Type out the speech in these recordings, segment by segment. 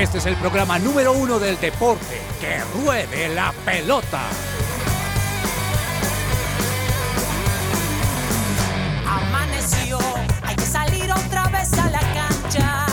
Este es el programa número uno del deporte. ¡Que ruede la pelota! Amaneció, hay que salir otra vez a la cancha.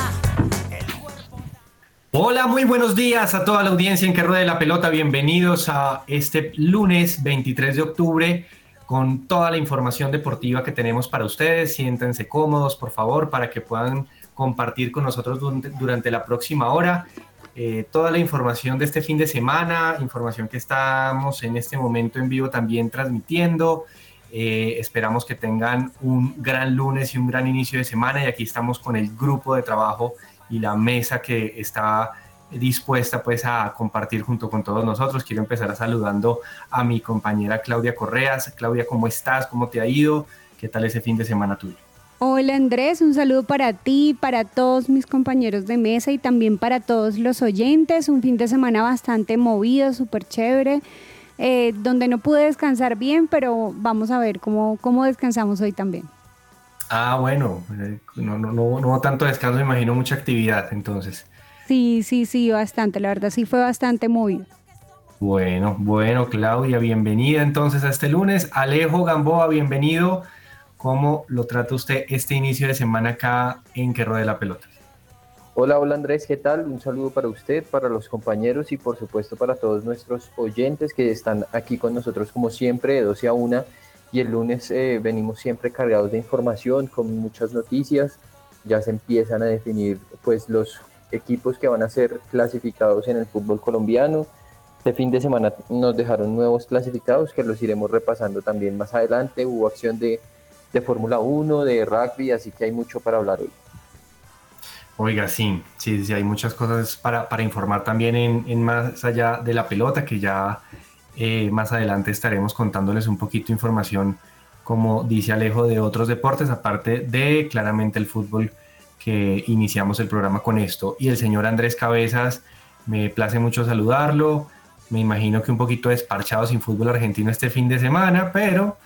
Hola, muy buenos días a toda la audiencia en que ruede la pelota. Bienvenidos a este lunes 23 de octubre con toda la información deportiva que tenemos para ustedes. Siéntense cómodos, por favor, para que puedan compartir con nosotros durante, la próxima hora eh, toda la información de este fin de semana, información que estamos en este momento en vivo también transmitiendo. Eh, esperamos que tengan un gran lunes y un gran inicio de semana y aquí estamos con el grupo de trabajo y la mesa que está dispuesta pues a compartir junto con todos nosotros. Quiero empezar saludando a mi compañera Claudia Correas. Claudia, ¿cómo estás? ¿Cómo te ha ido? ¿Qué tal ese fin de semana tuyo? Hola Andrés, un saludo para ti, para todos mis compañeros de mesa y también para todos los oyentes. Un fin de semana bastante movido, súper chévere, eh, donde no pude descansar bien, pero vamos a ver cómo, cómo descansamos hoy también. Ah, bueno, eh, no, no, no, no tanto descanso, me imagino mucha actividad entonces. Sí, sí, sí, bastante, la verdad sí fue bastante movido. Bueno, bueno, Claudia, bienvenida entonces a este lunes. Alejo Gamboa, bienvenido. ¿Cómo lo trata usted este inicio de semana acá en Que de la Pelota? Hola, hola Andrés, ¿qué tal? Un saludo para usted, para los compañeros y por supuesto para todos nuestros oyentes que están aquí con nosotros como siempre de 12 a 1 y el lunes eh, venimos siempre cargados de información con muchas noticias. Ya se empiezan a definir pues los equipos que van a ser clasificados en el fútbol colombiano. Este fin de semana nos dejaron nuevos clasificados que los iremos repasando también más adelante. Hubo acción de de Fórmula 1, de rugby, así que hay mucho para hablar hoy. Oiga, sí, sí, sí hay muchas cosas para, para informar también en, más allá de la pelota, que ya eh, más adelante estaremos contándoles un poquito de información, como dice Alejo, de otros deportes, aparte de claramente el fútbol que iniciamos el programa con esto. Y el señor Andrés Cabezas, me place mucho saludarlo. Me imagino que un poquito desparchado sin fútbol argentino este fin de semana, pero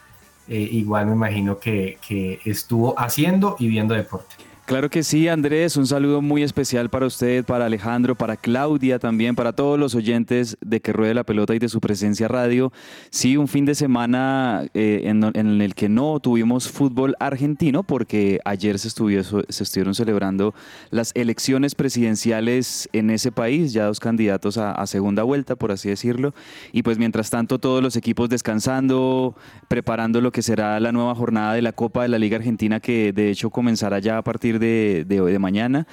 eh, igual me imagino que, que estuvo haciendo y viendo deporte. Claro que sí, Andrés, un saludo muy especial para usted, para Alejandro, para Claudia también, para todos los oyentes de Que Ruede la Pelota y de su presencia radio. Sí, un fin de semana eh, en, el que no tuvimos fútbol argentino porque ayer se, estuvieron celebrando las elecciones presidenciales en ese país, ya dos candidatos a, a segunda vuelta, por así decirlo. Y pues mientras tanto todos los equipos descansando, preparando lo que será la nueva jornada de la Copa de la Liga Argentina que de hecho comenzará ya a partir de, de, de mañana.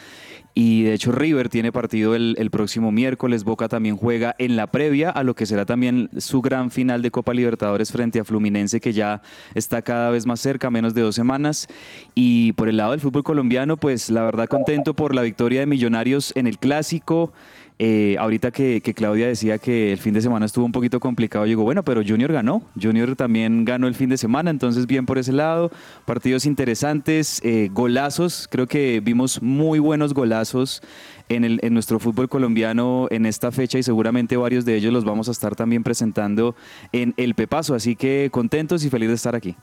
Y de hecho River tiene partido el, el, próximo miércoles, Boca también juega en la previa a lo que será también su gran final de Copa Libertadores frente a Fluminense que ya está cada vez más cerca, menos de dos semanas. Y por el lado del fútbol colombiano, pues la verdad contento por la victoria de Millonarios en el clásico. Eh, ahorita que, Claudia decía que el fin de semana estuvo un poquito complicado, llegó, bueno, pero Junior ganó. Junior también ganó el fin de semana, entonces bien por ese lado. Partidos interesantes, eh, golazos, creo que vimos muy buenos golazos en, nuestro fútbol colombiano en esta fecha y seguramente varios de ellos los vamos a estar también presentando en el Pepaso. Así que contentos y feliz de estar aquí.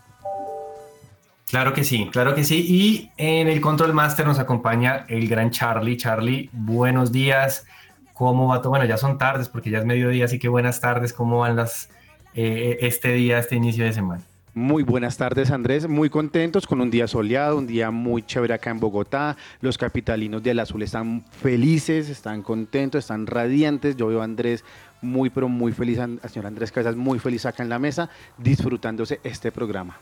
Claro que sí, claro que sí. Y en el Control Master nos acompaña el gran Charlie. Charlie, buenos días. ¿Cómo va todo? Bueno, ya son tardes porque ya es mediodía, así que buenas tardes. ¿Cómo van las, eh, este día, este inicio de semana? Muy buenas tardes Andrés, muy contentos con un día soleado, un día muy chévere acá en Bogotá. Los capitalinos del azul están felices, están contentos, están radiantes. Yo veo a Andrés muy pero muy feliz, al señor Andrés Cabezas muy feliz acá en la mesa, disfrutándose este programa.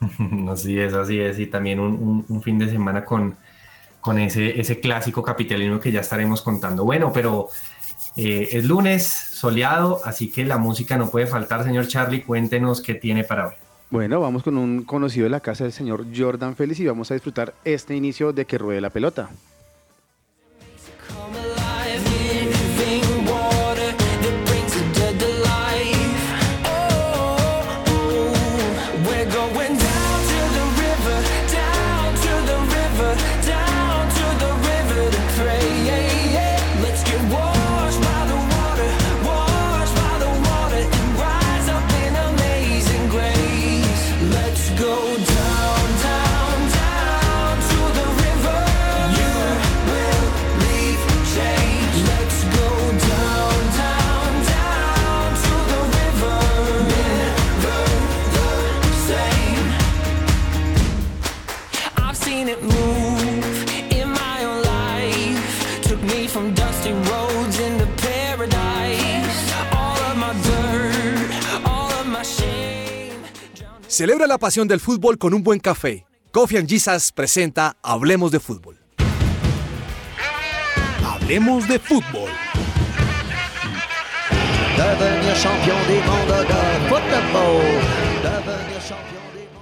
Así es, así es, y también un fin de semana con, con ese, ese clásico capitalino que ya estaremos contando. Bueno, pero eh, es lunes, soleado, así que la música no puede faltar. Señor Charlie, cuéntenos qué tiene para hoy. Bueno, vamos con un conocido de la casa del señor Jordan Félix y vamos a disfrutar este inicio de que ruede la pelota. Celebra la pasión del fútbol con un buen café. Coffee and Jesus presenta Hablemos de Fútbol. Hablemos de Fútbol. devenir champion de football.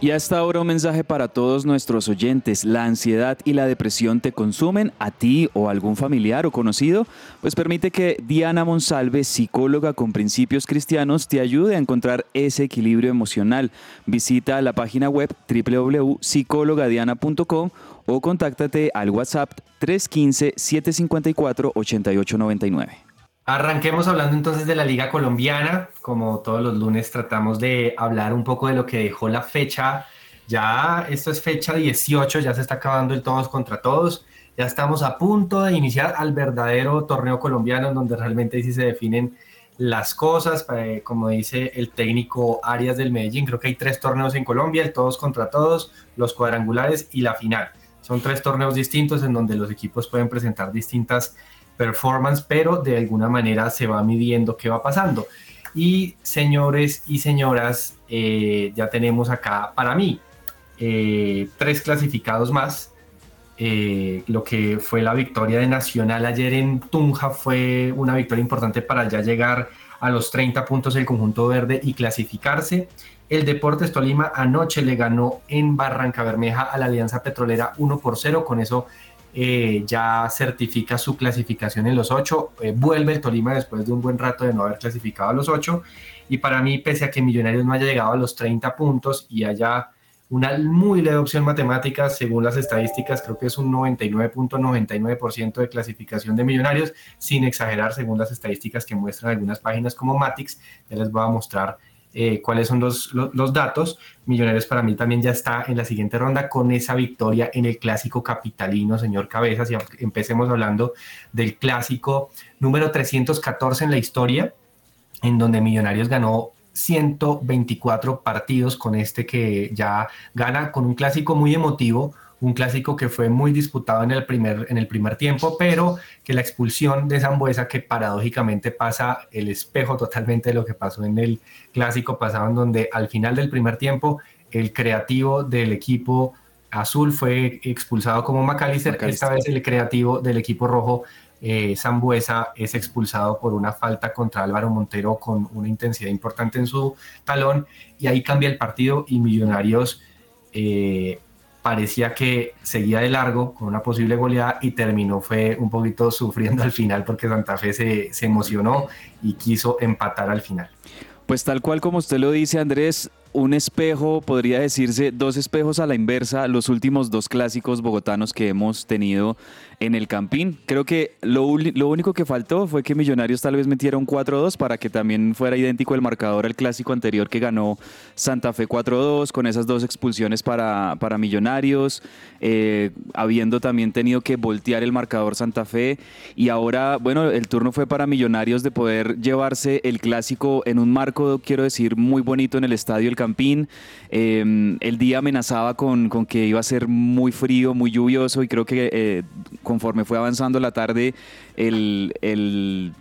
Y hasta ahora un mensaje para todos nuestros oyentes. ¿La ansiedad y la depresión te consumen a ti o a algún familiar o conocido? Pues permite que Diana Monsalve, psicóloga con principios cristianos, te ayude a encontrar ese equilibrio emocional. Visita la página web www.psicologadiana.com o contáctate al WhatsApp 315-754-8899. Arranquemos hablando entonces de la Liga Colombiana. Como todos los lunes tratamos de hablar un poco de lo que dejó la fecha. Ya esto es fecha 18, ya se está acabando el todos contra todos. Ya estamos a punto de iniciar al verdadero torneo colombiano donde realmente sí se definen las cosas. Como dice el técnico Arias del Medellín, creo que hay tres torneos en Colombia, el todos contra todos, los cuadrangulares y la final. Son tres torneos distintos en donde los equipos pueden presentar distintas performance, pero de alguna manera se va midiendo qué va pasando. Y señores y señoras, eh, ya tenemos acá para mí eh, tres clasificados más. Eh, lo que fue la victoria de Nacional ayer en Tunja fue una victoria importante para ya llegar a los 30 puntos del conjunto verde y clasificarse. El Deportes Tolima anoche le ganó en Barranca Bermeja a la Alianza Petrolera 1 por 0. Con eso eh, ya certifica su clasificación en los 8. Eh, vuelve el Tolima después de un buen rato de no haber clasificado a los 8. Y para mí, pese a que Millonarios no haya llegado a los 30 puntos y haya una muy leve opción matemática, según las estadísticas, creo que es un 99.99% de clasificación de millonarios, sin exagerar, según las estadísticas que muestran algunas páginas como Matix. Ya les voy a mostrar eh, cuáles son los, los, los, datos. Millonarios para mí también ya está en la siguiente ronda con esa victoria en el clásico capitalino, señor Cabezas. Y empecemos hablando del clásico número 314 en la historia, en donde Millonarios ganó 124 partidos con este que ya gana con un clásico muy emotivo, un clásico que fue muy disputado en el primer, en el primer tiempo, pero que la expulsión de Zambuesa, que paradójicamente pasa el espejo totalmente de lo que pasó en el clásico pasado, en donde al final del primer tiempo el creativo del equipo azul fue expulsado como McAllister, esta vez el creativo del equipo rojo eh, Zambuesa es expulsado por una falta contra Álvaro Montero con una intensidad importante en su talón y ahí cambia el partido y Millonarios eh, parecía que seguía de largo con una posible goleada y terminó fue un poquito sufriendo al final porque Santa Fe se, se emocionó y quiso empatar al final. Pues tal cual como usted lo dice Andrés, un espejo, podría decirse dos espejos a la inversa, los últimos dos clásicos bogotanos que hemos tenido en el Campín. Creo que lo, lo único que faltó fue que Millonarios tal vez metiera un 4-2 para que también fuera idéntico el marcador al clásico anterior que ganó Santa Fe 4-2, con esas dos expulsiones para, para Millonarios, eh, habiendo también tenido que voltear el marcador Santa Fe. Y ahora, bueno, el turno fue para Millonarios de poder llevarse el clásico en un marco, quiero decir, muy bonito en el estadio El Campín. Eh, el día amenazaba con, con, que iba a ser muy frío, muy lluvioso y creo que eh, conforme fue avanzando la tarde, el, el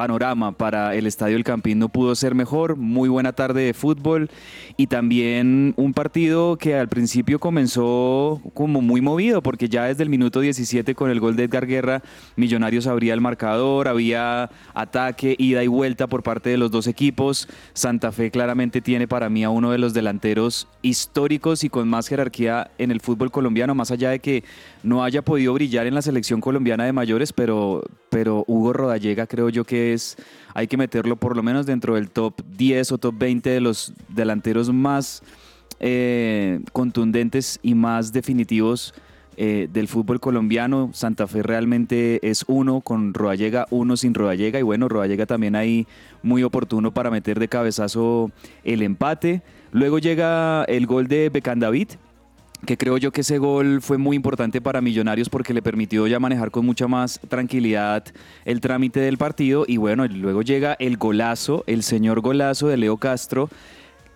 panorama para el Estadio El Campín no pudo ser mejor. Muy buena tarde de fútbol y también un partido que al principio comenzó como muy movido porque ya desde el minuto 17 con el gol de Edgar Guerra, Millonarios abría el marcador, había ataque, ida y vuelta por parte de los dos equipos. Santa Fe claramente tiene para mí a uno de los delanteros históricos y con más jerarquía en el fútbol colombiano, más allá de que no haya podido brillar en la selección colombiana de mayores, pero, pero Hugo Rodallega creo yo que es, hay que meterlo por lo menos dentro del top 10 o top 20 de los delanteros más eh, contundentes y más definitivos eh, del fútbol colombiano. Santa Fe realmente es uno con Rodallega, uno sin Rodallega y bueno, Rodallega también ahí muy oportuno para meter de cabezazo el empate. Luego llega el gol de David que creo yo que ese gol fue muy importante para Millonarios porque le permitió ya manejar con mucha más tranquilidad el trámite del partido y bueno, luego llega el golazo, el señor golazo de Leo Castro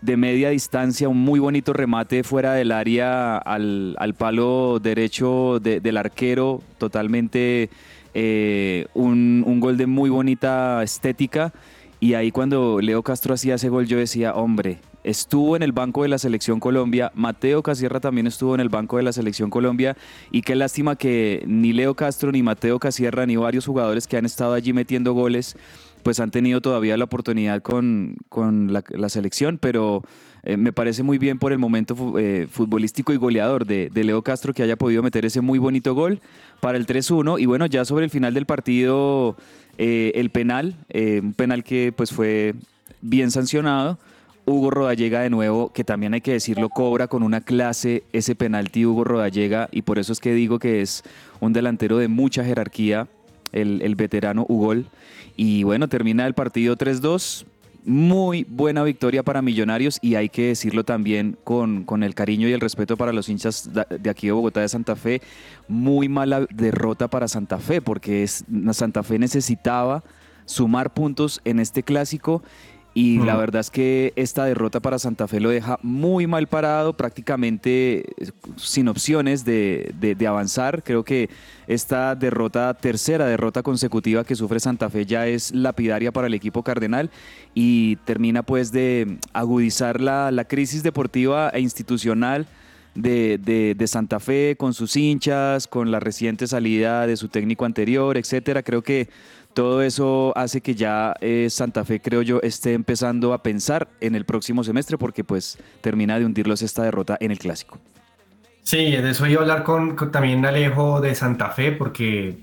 de media distancia, un muy bonito remate fuera del área al, al palo derecho de- del arquero, totalmente eh, un, un gol de muy bonita estética. Y ahí cuando Leo Castro hacía ese gol yo decía, hombre, estuvo en el banco de la selección Colombia, Mateo Casierra también estuvo en el banco de la selección Colombia y qué lástima que ni Leo Castro, ni Mateo Casierra, ni varios jugadores que han estado allí metiendo goles, pues han tenido todavía la oportunidad con, la, selección, pero eh, me parece muy bien por el momento eh, futbolístico y goleador de, Leo Castro que haya podido meter ese muy bonito gol para el 3-1 y bueno, ya sobre el final del partido eh, el penal, un penal que pues fue bien sancionado. Hugo Rodallega de nuevo, que también hay que decirlo, cobra con una clase ese penalti Hugo Rodallega y por eso es que digo que es un delantero de mucha jerarquía, el, veterano Ugol. Y bueno, termina el partido 3-2. Muy buena victoria para Millonarios y hay que decirlo también con, con el cariño y el respeto para los hinchas de aquí de Bogotá de Santa Fe. Muy mala derrota para Santa Fe porque es, Santa Fe necesitaba sumar puntos en este clásico y la Mm. verdad es que esta derrota para Santa Fe lo deja muy mal parado, prácticamente eh, sin opciones de, de- de avanzar. Creo que esta derrota, tercera derrota consecutiva que sufre Santa Fe ya es lapidaria para el equipo cardenal y termina pues de agudizar la, la crisis deportiva e institucional de, de- de Santa Fe con sus hinchas, con la reciente salida de su técnico anterior, etcétera. Creo que todo eso hace que ya eh, Santa Fe, creo yo, esté empezando a pensar en el próximo semestre porque pues termina de hundirlos esta derrota en el clásico. Sí, de eso iba a hablar con, con también Alejo de Santa Fe, porque,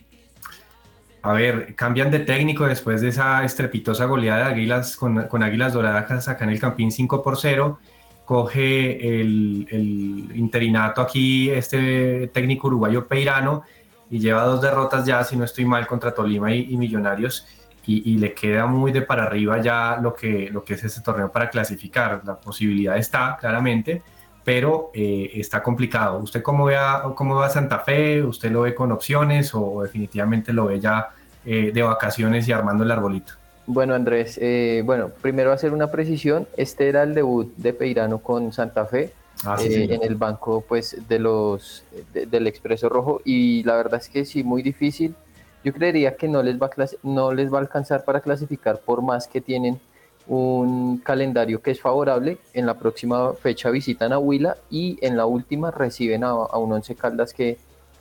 a ver, cambian de técnico después de esa estrepitosa goleada de Águilas con, con Águilas Doradas acá en el Campín 5 por 0. Coge el, el interinato aquí, este técnico uruguayo Peirano, y lleva dos derrotas ya, si no estoy mal, contra Tolima y, Millonarios. Y, y le queda muy de para arriba ya lo que, lo que es este torneo para clasificar. La posibilidad está, claramente, pero eh, está complicado. ¿Usted cómo ve, a, cómo ve a Santa Fe? ¿Usted lo ve con opciones o definitivamente lo ve ya eh, de vacaciones y armando el arbolito? Bueno, Andrés, eh, bueno, primero hacer una precisión. Este era el debut de Peirano con Santa Fe Ah, sí, eh, en el banco pues, de los, de- del Expreso Rojo y la verdad es que sí, muy difícil. Yo creería que no les, va a no les va a alcanzar para clasificar por más que tienen un calendario que es favorable. En la próxima fecha visitan a Huila y en la última reciben a, a un Once Caldas que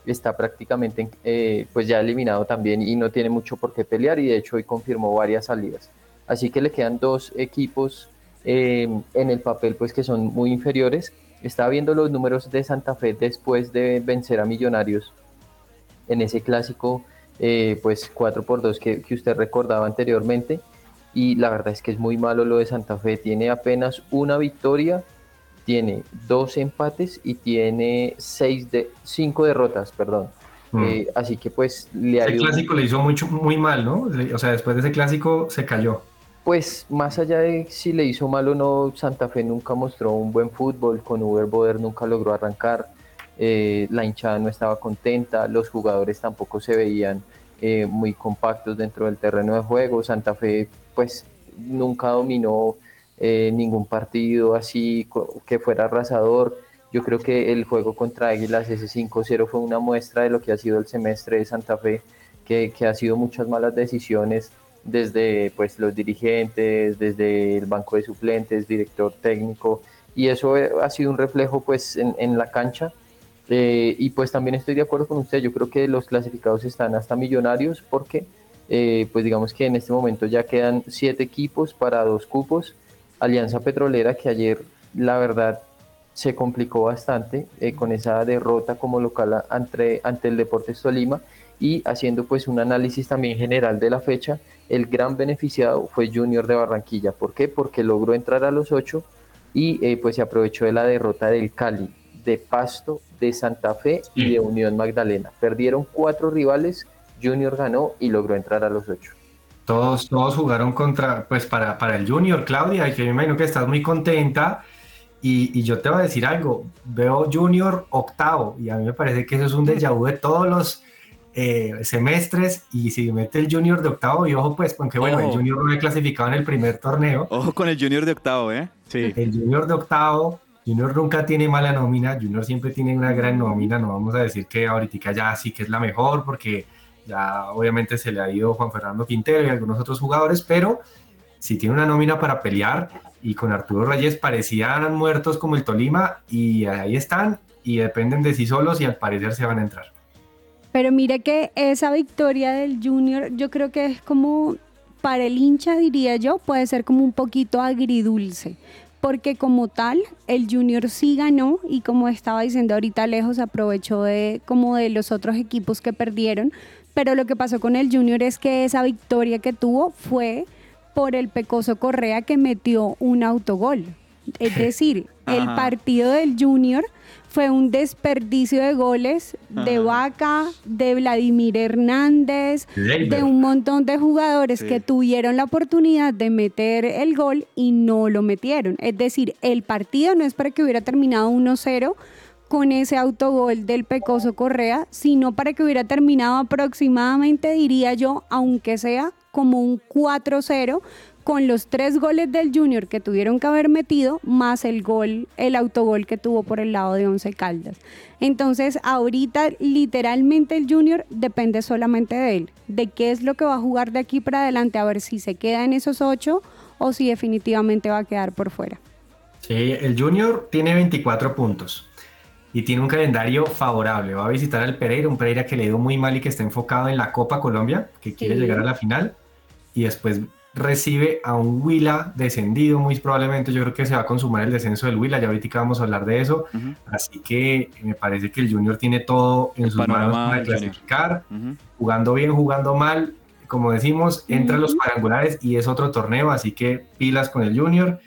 está prácticamente eh, pues ya eliminado también y no tiene mucho por qué pelear y de hecho hoy confirmó varias salidas. Así que le quedan dos equipos eh, en el papel pues que son muy inferiores. Estaba viendo los números de Santa Fe después de vencer a Millonarios en ese clásico eh, pues 4 por 2 que, que usted recordaba anteriormente y la verdad es que es muy malo lo de Santa Fe. Tiene apenas una victoria, tiene dos empates y tiene seis de, cinco derrotas, perdón. Mm. Eh, así que pues le ido- clásico le hizo mucho, muy mal, ¿no? O sea, después de ese clásico se cayó. Pues más allá de si le hizo mal o no, Santa Fe nunca mostró un buen fútbol, con Uber Boder nunca logró arrancar, eh, la hinchada no estaba contenta, los jugadores tampoco se veían eh, muy compactos dentro del terreno de juego, Santa Fe pues nunca dominó eh, ningún partido así que fuera arrasador. Yo creo que el juego contra Águilas, ese 5-0, fue una muestra de lo que ha sido el semestre de Santa Fe, que ha sido muchas malas decisiones desde pues, los dirigentes, desde el banco de suplentes, director técnico, y eso ha sido un reflejo pues, en, en la cancha. Eh, y pues también estoy de acuerdo con usted, yo creo que los clasificados están hasta millonarios porque eh, pues digamos que en este momento ya quedan siete equipos para dos cupos. Alianza Petrolera que ayer la verdad se complicó bastante eh, con esa derrota como local ante, ante el Deportes Tolima y haciendo pues un análisis también general de la fecha, el gran beneficiado fue Junior de Barranquilla. ¿Por qué? Porque logró entrar a los ocho y eh, pues se aprovechó de la derrota del Cali, de Pasto, de Santa Fe y de Unión Magdalena. Perdieron cuatro rivales, Junior ganó y logró entrar a los ocho. Todos, todos jugaron contra, pues para, para el Junior, Claudia, y que me imagino que estás muy contenta. Y, y yo te voy a decir algo, veo Junior octavo, y a mí me parece que eso es un déjà vu de todos los eh, semestres y si mete el Junior de octavo, y ojo pues, porque bueno, el. Junior no ha clasificado en el primer torneo, Ojo con el Junior de octavo, ¿eh? Sí. el Junior de octavo, Junior nunca tiene mala nómina, Junior siempre tiene una gran nómina, no vamos a decir que ahorita ya sí que es la mejor, porque ya obviamente se le ha ido Juan Fernando Quintero y algunos otros jugadores, pero si tiene una nómina para pelear y con Arturo Reyes parecían muertos como el Tolima y ahí están y dependen de sí solos y al parecer se van a entrar. Pero mira que esa victoria del Junior, yo creo que es como, para el hincha diría yo, puede ser como un poquito agridulce. Porque como tal, el Junior sí ganó y como estaba diciendo ahorita lejos, aprovechó de como de los otros equipos que perdieron. Pero lo que pasó con el Junior es que esa victoria que tuvo fue por el Pecoso Correa que metió un autogol. Es decir, el partido del Junior fue un desperdicio de goles de Ajá. Vaca, de Vladimir Hernández, Leiber. de un montón de jugadores Sí. que tuvieron la oportunidad de meter el gol y no lo metieron. Es decir, el partido no es para que hubiera terminado 1-0 con ese autogol del Pecoso Correa, sino para que hubiera terminado aproximadamente, diría yo, aunque sea como un 4-0 con los tres goles del Junior que tuvieron que haber metido, más el gol, el autogol que tuvo por el lado de Once Caldas. Entonces, ahorita literalmente el Junior depende solamente de él, de qué es lo que va a jugar de aquí para adelante, a ver si se queda en esos ocho o si definitivamente va a quedar por fuera. Sí, el Junior tiene 24 puntos y tiene un calendario favorable. Va a visitar al Pereira, un Pereira que le ha ido muy mal y que está enfocado en la Copa Colombia, que quiere Sí. llegar a la final. Y después recibe a un Huila descendido, muy probablemente. Yo creo que se va a consumar el descenso del Huila. Ya ahorita vamos a hablar de eso. Así que me parece que el Junior tiene todo en El sus manos para clasificar. Jugando bien, jugando mal. Como decimos, entra en los cuadrangulares y es otro torneo. Así que pilas con el Junior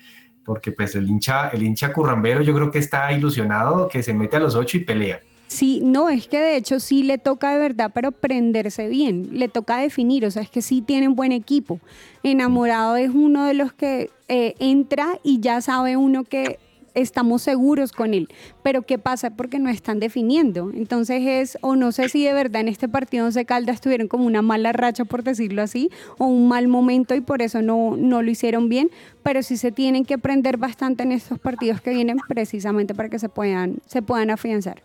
porque pues el hincha, el hincha currambero yo creo que está ilusionado, que se mete a los ocho y pelea. Sí, no, es que de hecho sí le toca de verdad, pero prenderse bien, le toca definir, o sea, es que sí tienen buen equipo. Enamorado es uno de los que eh, entra y ya sabe uno que estamos seguros con él, pero ¿qué pasa? Porque no están definiendo. Entonces es, o no sé si de verdad en este partido Once Caldas tuvieron como una mala racha, por decirlo así, o un mal momento y por eso no, no lo hicieron bien, pero sí se tienen que prender bastante en estos partidos que vienen precisamente para que se puedan, se puedan afianzar.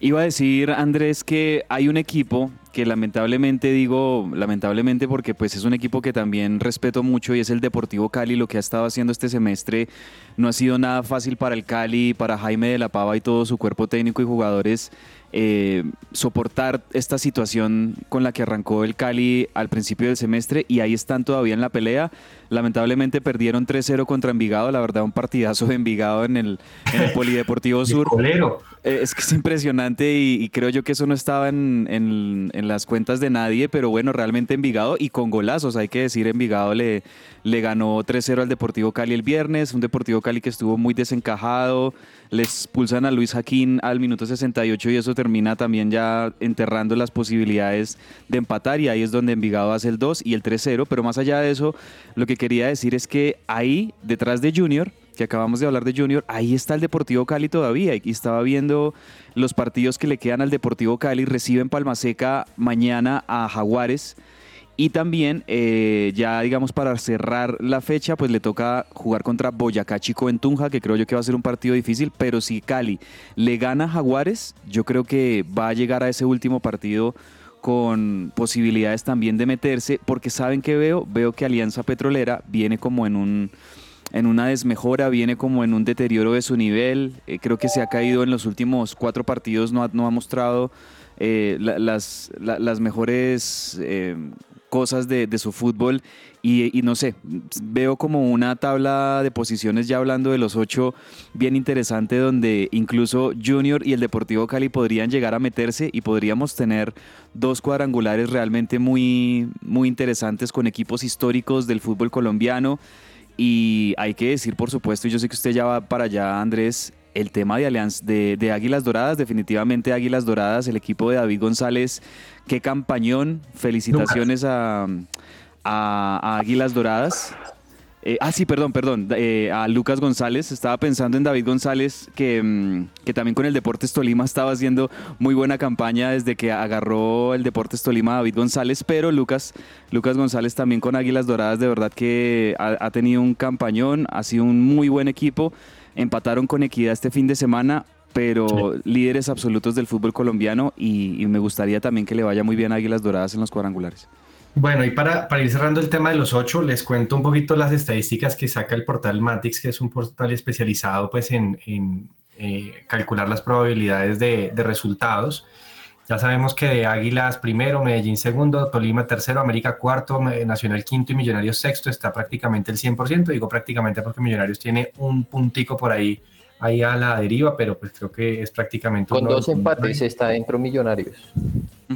Iba a decir, Andrés, que hay un equipo que lamentablemente digo, lamentablemente porque pues es un equipo que también respeto mucho y es el Deportivo Cali. Lo que ha estado haciendo este semestre no ha sido nada fácil para el Cali, para Jaime de la Pava y todo su cuerpo técnico y jugadores. eh, soportar esta situación con la que arrancó el Cali al principio del semestre y ahí están todavía en la pelea. Lamentablemente perdieron 3-0 contra Envigado, la verdad un partidazo de Envigado en el, en el Polideportivo Sur. colero. Eh, Es que es impresionante y, creo yo que eso no estaba en, en- las cuentas de nadie, pero bueno, realmente Envigado y con golazos, hay que decir, Envigado le, le ganó 3-0 al Deportivo Cali el viernes, un Deportivo Cali que estuvo muy desencajado, les expulsan a Luis Jaquín al minuto 68 y eso termina también ya enterrando las posibilidades de empatar y ahí es donde Envigado hace el 2 y el 3-0, pero más allá de eso, lo que quería decir es que ahí, detrás de Junior, que acabamos de hablar de Junior, ahí está el Deportivo Cali todavía. Y estaba viendo los partidos que le quedan al Deportivo Cali. Reciben Palmaseca mañana a Jaguares. Y también, eh, ya digamos, para cerrar la fecha, pues le toca jugar contra Boyacá Chico en Tunja, que creo yo que va a ser un partido difícil. Pero si Cali le gana a Jaguares, yo creo que va a llegar a ese último partido con posibilidades también de meterse, porque saben que veo, veo que Alianza Petrolera viene como en un en una desmejora, viene como en un deterioro de su nivel. Eh, creo que se ha caído en los últimos cuatro partidos, no ha, no ha mostrado eh, la- las, la- las mejores eh, cosas de, de su fútbol. Y, y no sé, veo como una tabla de posiciones ya hablando de los ocho bien interesante donde incluso Junior y el Deportivo Cali podrían llegar a meterse y podríamos tener dos cuadrangulares realmente muy, muy interesantes con equipos históricos del fútbol colombiano. Y hay que decir, por supuesto, y yo sé que usted ya va para allá, Andrés, el tema de Alianza, de, Águilas Doradas, definitivamente Águilas Doradas, el equipo de David González, qué campañón, felicitaciones a- a Águilas Doradas. Eh, ah, sí, perdón, perdón. eh, a Lucas González. Estaba pensando en David González, que, mm, que también con el Deportes Tolima estaba haciendo muy buena campaña desde que agarró el Deportes Tolima a David González. Pero Lucas, Lucas González también con Águilas Doradas, de verdad que ha, ha tenido un campañón, ha sido un muy buen equipo. Empataron con Equidad este fin de semana. Pero líderes absolutos del fútbol colombiano y, y me gustaría también que le vaya muy bien a Águilas Doradas en los cuadrangulares. Bueno, y para, para ir cerrando el tema de los ocho, les cuento un poquito las estadísticas que saca el portal Matix, que es un portal especializado pues, en, en, eh, calcular las probabilidades de, resultados. Ya sabemos que Águilas primero, Medellín segundo, Tolima tercero, América cuarto, Nacional quinto y Millonarios sexto está prácticamente el 100%. Digo prácticamente porque Millonarios tiene un puntico por ahí, ahí a la deriva, pero pues creo que es prácticamente... Con dos empates está dentro Millonarios.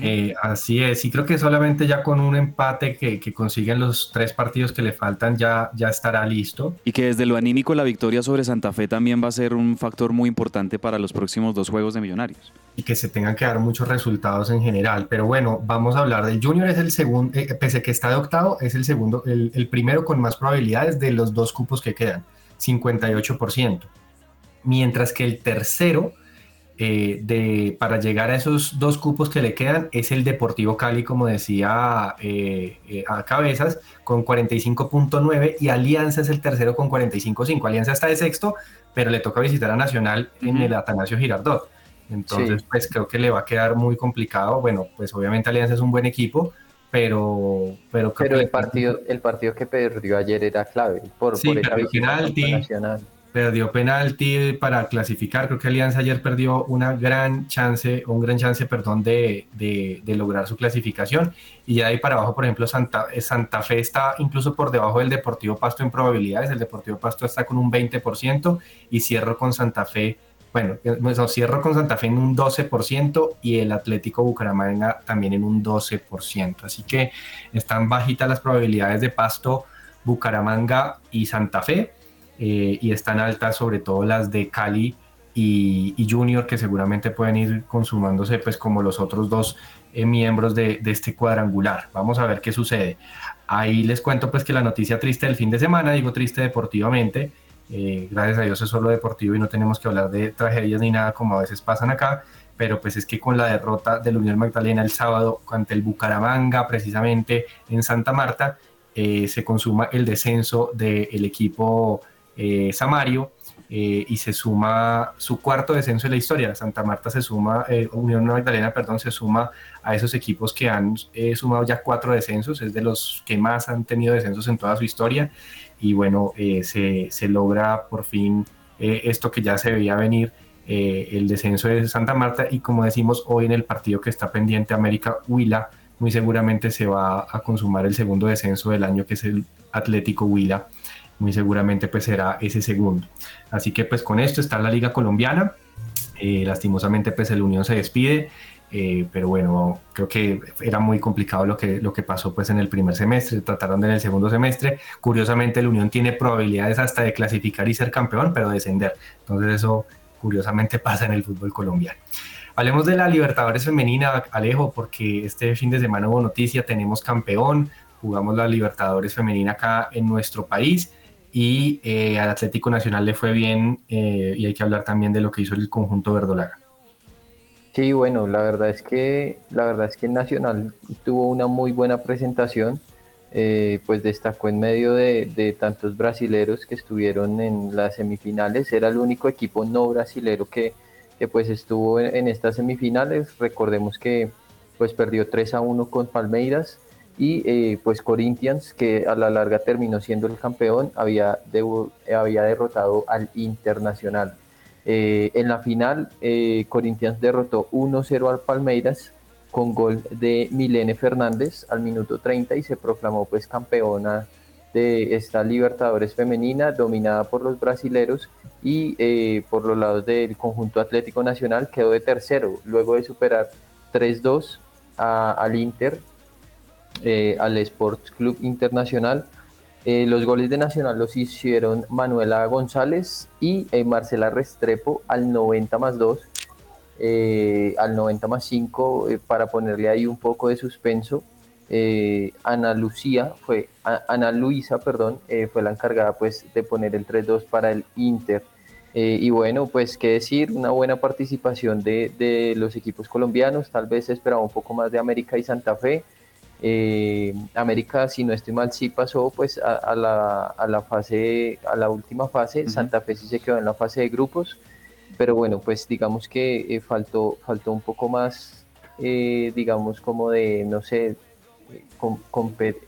eh, así es, y creo que solamente ya con un empate que, que consiguen los tres partidos que le faltan ya, ya estará listo. Y que desde lo anímico la victoria sobre Santa Fe también va a ser un factor muy importante para los próximos dos juegos de Millonarios. y que se tengan que dar muchos resultados en general. Pero bueno, vamos a hablar del Junior, es el segundo, eh, pese que está de octavo, es el segundo, el, el primero con más probabilidades de los dos cupos que quedan, 58%. Mientras que el tercero, eh, de, para llegar a esos dos cupos que le quedan, es el Deportivo Cali, como decía eh, eh, a cabezas, con 45.9 y Alianza es el tercero con 45.5. Alianza está de sexto, pero le toca visitar a Nacional en el Atanasio Girardot. Entonces, Sí. pues creo que le va a quedar muy complicado. Bueno, pues obviamente Alianza es un buen equipo, pero, pero creo Pero que el partido, el partido que perdió ayer era clave por, Sí, por esa penalti. Nacional. Perdió penalti para clasificar. Creo que Alianza ayer perdió una gran chance, un gran chance, perdón, de, de- lograr su clasificación. Y ya de ahí para abajo, por ejemplo, Santa, eh, Santa Fe está incluso por debajo del Deportivo Pasto en probabilidades. El Deportivo Pasto está con un 20% y cierro con Santa Fe. Bueno, eh, cierro con Santa Fe en un 12% y el Atlético Bucaramanga también en un 12%. Así que están bajitas las probabilidades de Pasto, Bucaramanga y Santa Fe eh, y están altas sobre todo las de Cali y, Junior que seguramente pueden ir consumándose pues como los otros dos eh, miembros de, de este cuadrangular. Vamos a ver qué sucede. Ahí les cuento pues que la noticia triste del fin de semana, digo triste deportivamente, eh, gracias a Dios es solo deportivo y no tenemos que hablar de tragedias ni nada como a veces pasan acá, pero pues es que con la derrota del Unión Magdalena el sábado ante el Bucaramanga precisamente en Santa Marta, eh, se consuma el descenso del equipo eh, Samario eh, y se suma su cuarto descenso de la historia. Santa Marta se suma, eh, Unión Magdalena, perdón, se suma a esos equipos que han eh, sumado ya cuatro descensos, es de los que más han tenido descensos en toda su historia. Y bueno, se, logra por fin esto que ya se veía venir, el descenso de Santa Marta. Y como decimos hoy en el partido que está pendiente América Huila, muy seguramente se va a consumar el segundo descenso del año que es el Atlético Huila, muy seguramente pues será ese segundo. Así que pues con esto está la Liga Colombiana, eh, lastimosamente pues el Unión se despide, eh, pero bueno, creo que era muy complicado lo que, lo que pasó pues en el primer semestre, trataron de en el segundo semestre, curiosamente el Unión tiene probabilidades hasta de clasificar y ser campeón, pero descender, entonces eso curiosamente pasa en el fútbol colombiano. Hablemos de la Libertadores femenina, Alejo, porque este fin de semana hubo noticia, tenemos campeón, jugamos la Libertadores femenina acá en nuestro país y eh, al Atlético Nacional le fue bien eh, y hay que hablar también de lo que hizo el conjunto verdolaga. Sí, bueno, la verdad es que la verdad es que el Nacional tuvo una muy buena presentación, eh, pues destacó en medio de, tantos brasileros que estuvieron en las semifinales, era el único equipo no brasilero que, que pues estuvo en, en estas semifinales, recordemos que pues perdió 3 a 1 con Palmeiras y eh, pues Corinthians que a la larga terminó siendo el campeón había, había derrotado al Internacional. Eh, en la final, eh, Corinthians derrotó 1-0 al Palmeiras con gol de Milene Fernández al minuto 30 y se proclamó pues campeona de esta Libertadores femenina dominada por los brasileros y eh, por los lados del conjunto Atlético Nacional quedó de tercero luego de superar 3-2 a- al Inter, eh, al Sports Club Internacional. Eh, los goles de Nacional los hicieron Manuela González y eh, Marcela Restrepo al 90 más 2, eh, al 90 más 5, eh, para ponerle ahí un poco de suspenso. Ana Lucía fue, Ana Luisa, perdón, fue la encargada pues de poner el 3-2 para el Inter. Y bueno, pues qué decir, una buena participación de, de los equipos colombianos, tal vez esperaba un poco más de América y Santa Fe. Eh, América, si no estoy mal, sí pasó pues a, a la, a la fase, a la última fase, Santa Fe sí se quedó en la fase de grupos, pero bueno, pues digamos que eh, faltó, faltó un poco más, eh, digamos como de, no sé, com- compet-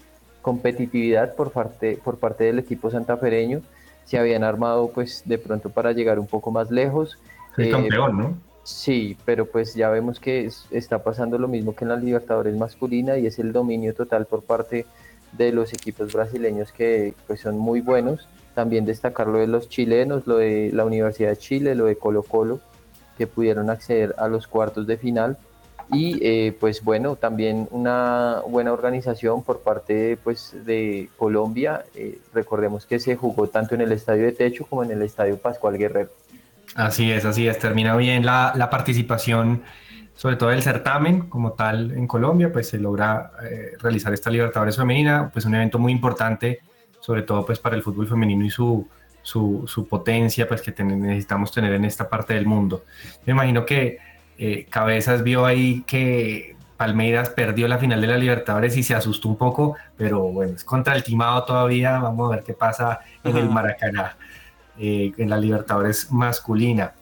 competitividad por parte, por parte del equipo santafereño. Se habían armado pues de pronto para llegar un poco más lejos. El Eh, campeón, ¿no? Sí, pero pues ya vemos que es- está pasando lo mismo que en la Libertadores masculina y es el dominio total por parte de los equipos brasileños que pues son muy buenos. También destacar lo de los chilenos, lo de la Universidad de Chile, lo de Colo Colo, que pudieron acceder a los cuartos de final. Y eh, pues bueno, también una buena organización por parte pues, de Colombia. Eh, recordemos que se jugó tanto en el Estadio de Techo como en el Estadio Pascual Guerrero. Así es, así es. Termina bien la, la participación, sobre todo del certamen como tal en Colombia, pues se logra eh, realizar esta Libertadores femenina, pues un evento muy importante, sobre todo pues para el fútbol femenino y su, su, su potencia pues que ten- necesitamos tener en esta parte del mundo. Me imagino que eh, Cabezas vio ahí que Palmeiras perdió la final de la Libertadores y se asustó un poco, pero bueno, es contra el Timado todavía, vamos a ver qué pasa en el. Maracaná eh, en la Libertadores masculina.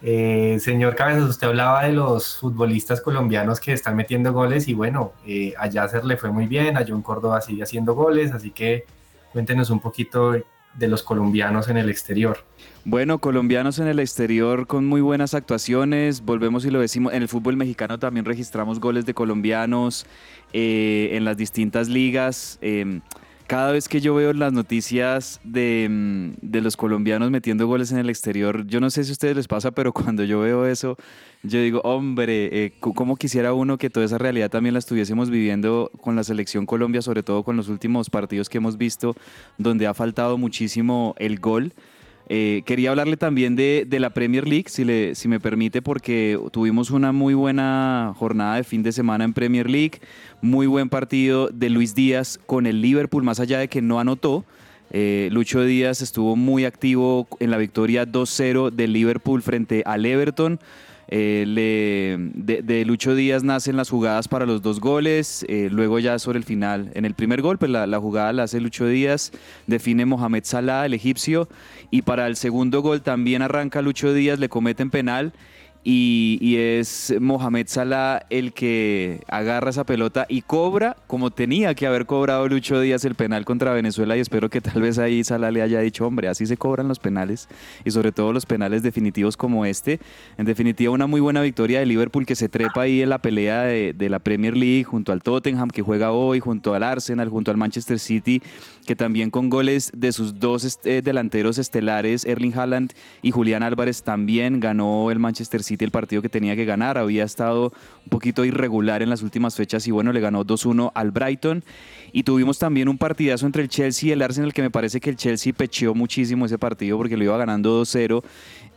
Eh, señor Cabezas, usted hablaba de los futbolistas colombianos que están metiendo goles y bueno, eh, a Yasser le fue muy bien, a John Córdoba sigue haciendo goles, así que cuéntenos un poquito de los colombianos en el exterior. Bueno, colombianos en el exterior con muy buenas actuaciones, volvemos y lo decimos, en el fútbol mexicano también registramos goles de colombianos eh, en las distintas ligas. eh, cada vez que yo veo las noticias de, mm, de los colombianos metiendo goles en el exterior, yo no sé si a ustedes les pasa, pero cuando yo veo eso, yo digo, hombre, eh, ¿cómo quisiera uno que toda esa realidad también la estuviésemos viviendo con la selección Colombia, sobre todo con los últimos partidos que hemos visto, donde ha faltado muchísimo el gol? Eh, quería hablarle también de, de la Premier League, si, le, si me permite, porque tuvimos una muy buena jornada de fin de semana en Premier League, muy buen partido de Luis Díaz con el Liverpool, más allá de que no anotó. eh, Lucho Díaz estuvo muy activo en la victoria 2-0 del Liverpool frente al Everton. Eh, le- de, Lucho Díaz nacen las jugadas para los dos goles, eh, luego ya sobre el final, en el primer gol, pues la, la jugada la hace Lucho Díaz, define Mohamed Salah, el egipcio, y para el segundo gol también arranca Lucho Díaz, le cometen penal y, es Mohamed Salah el que agarra esa pelota y cobra como tenía que haber cobrado Lucho Díaz el penal contra Venezuela y espero que tal vez ahí Salah le haya dicho, hombre, así se cobran los penales y sobre todo los penales definitivos como este. En definitiva, una muy buena victoria de Liverpool que se trepa ahí en la pelea de, de la Premier League junto al Tottenham que juega hoy, junto al Arsenal, junto al Manchester City, que también con goles de sus dos est- eh, delanteros estelares, Erling Haaland y Julián Álvarez, también ganó el Manchester City el partido que tenía que ganar. Había estado un poquito irregular en las últimas fechas y bueno, le ganó 2-1 al Brighton. Y tuvimos también un partidazo entre el Chelsea y el Arsenal que me parece que el Chelsea pecheó muchísimo ese partido porque lo iba ganando 2-0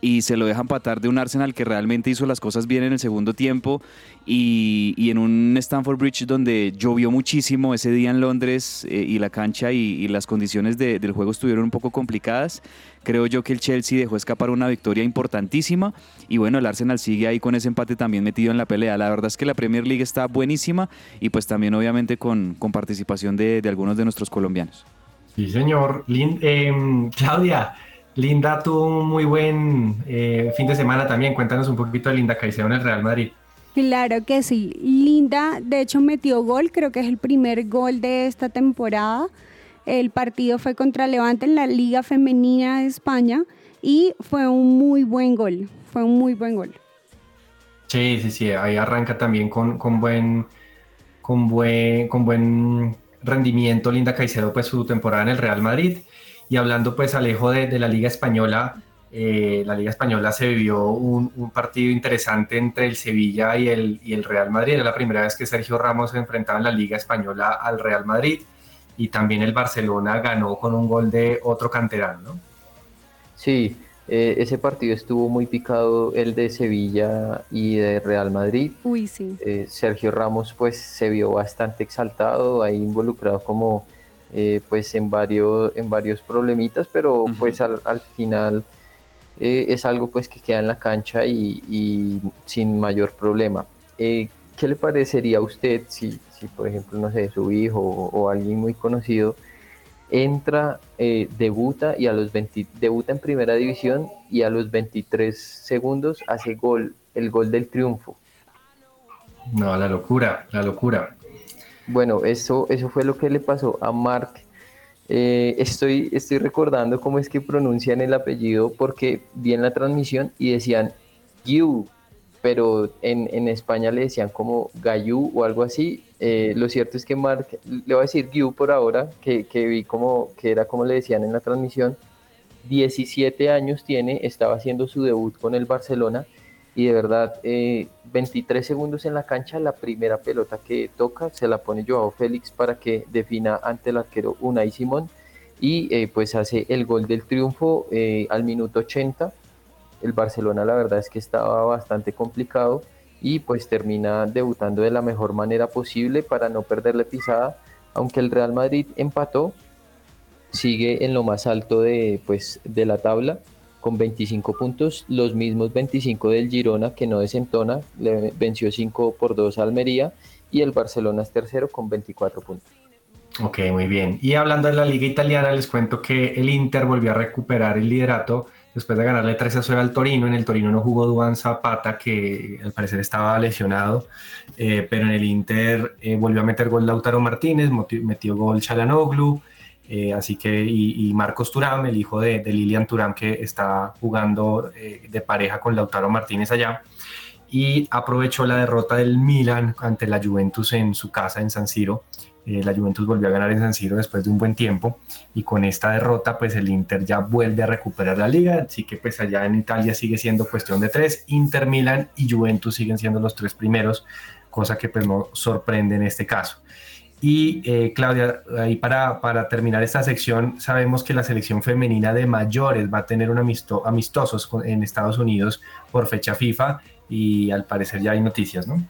y se lo deja empatar de un Arsenal que realmente hizo las cosas bien en el segundo tiempo y, y en un Stamford Bridge donde llovió muchísimo ese día en Londres eh, y la cancha y, las condiciones de- del juego estuvieron un poco complicadas. Creo yo que el Chelsea dejó escapar una victoria importantísima y bueno, el Arsenal sigue ahí con ese empate también metido en la pelea. La verdad es que la Premier League está buenísima y pues también obviamente con, con participación de, de algunos de nuestros colombianos. Sí, señor. Lin- em, Claudia, Linda tuvo un muy buen eh, fin de semana también. Cuéntanos un poquito de Linda Caicedo en el Real Madrid. Claro que sí. Linda, de hecho, metió gol, creo que es el primer gol de esta temporada. El partido fue contra Levante en la Liga Femenina de España y fue un muy buen gol. Fue un muy buen gol. Sí, sí, sí, ahí arranca también con, con buen, con buen, con buen rendimiento Linda Caicedo, pues su temporada en el Real Madrid. Y hablando pues Alejo de, la Liga Española, eh, la Liga Española se vivió un, un partido interesante entre el Sevilla y el, y el Real Madrid. Era la primera vez que Sergio Ramos se enfrentaba en la Liga Española al Real Madrid. Y también el Barcelona ganó con un gol de otro canterano, ¿no? Sí, Eh, ese partido estuvo muy picado, el de Sevilla y de Real Madrid. Uy, sí. Eh, Sergio Ramos pues se vio bastante exaltado, ahí involucrado como eh, pues en varios, en varios problemitas, pero pues al, al final eh, es algo pues que queda en la cancha y, y sin mayor problema. ¿Qué le parecería a usted si, si por ejemplo, no sé, su hijo o, o alguien muy conocido entra, eh, debuta y a los 20, debuta en primera división y a los 23 segundos hace gol, el gol del triunfo? No, la locura, la locura. Bueno, eso, eso fue lo que le pasó a Mark. Eh, estoy, estoy recordando cómo es que pronuncian el apellido porque vi en la transmisión y decían Yu, pero en, en España le decían como Gayú o algo así. Eh, lo cierto es que Mark, le voy a decir Yu por ahora, que, que vi como que era como le decían en la transmisión. 17 años tiene, estaba haciendo su debut con el Barcelona y de verdad eh, 23 segundos en la cancha, la primera pelota que toca se la pone Joao Félix para que defina ante el arquero Unai Simón y eh, pues hace el gol del triunfo eh, al minuto 80. El Barcelona la verdad es que estaba bastante complicado y pues termina debutando de la mejor manera posible para no perderle pisada, aunque el Real Madrid empató, sigue en lo más alto de, pues, de la tabla con 25 puntos, los mismos 25 del Girona que no desentona, le venció 5 por 2 a Almería y el Barcelona es tercero con 24 puntos. Ok, muy bien. Y hablando de la liga italiana, les cuento que el Inter volvió a recuperar el liderato después de ganarle 3 a 0 al Torino. En el Torino no jugó Duan Zapata, que al parecer estaba lesionado, eh, pero en el Inter eh, volvió a meter gol Lautaro Martínez, metió gol Chalanoglu, eh, así que, y, Marcos Turam, el hijo de, de Lilian Turam, que está jugando de pareja con Lautaro Martínez allá, y aprovechó la derrota del Milan ante la Juventus en su casa en San Siro. Eh, la Juventus volvió a ganar en San Siro después de un buen tiempo y con esta derrota pues el Inter ya vuelve a recuperar la liga, así que pues allá en Italia sigue siendo cuestión de tres, Inter, Milan y Juventus siguen siendo los tres primeros, cosa que pues no sorprende en este caso. Y eh, Claudia, ahí para, para terminar esta sección, sabemos que la selección femenina de mayores va a tener un amisto, amistosos en Estados Unidos por fecha FIFA y al parecer ya hay noticias, ¿no?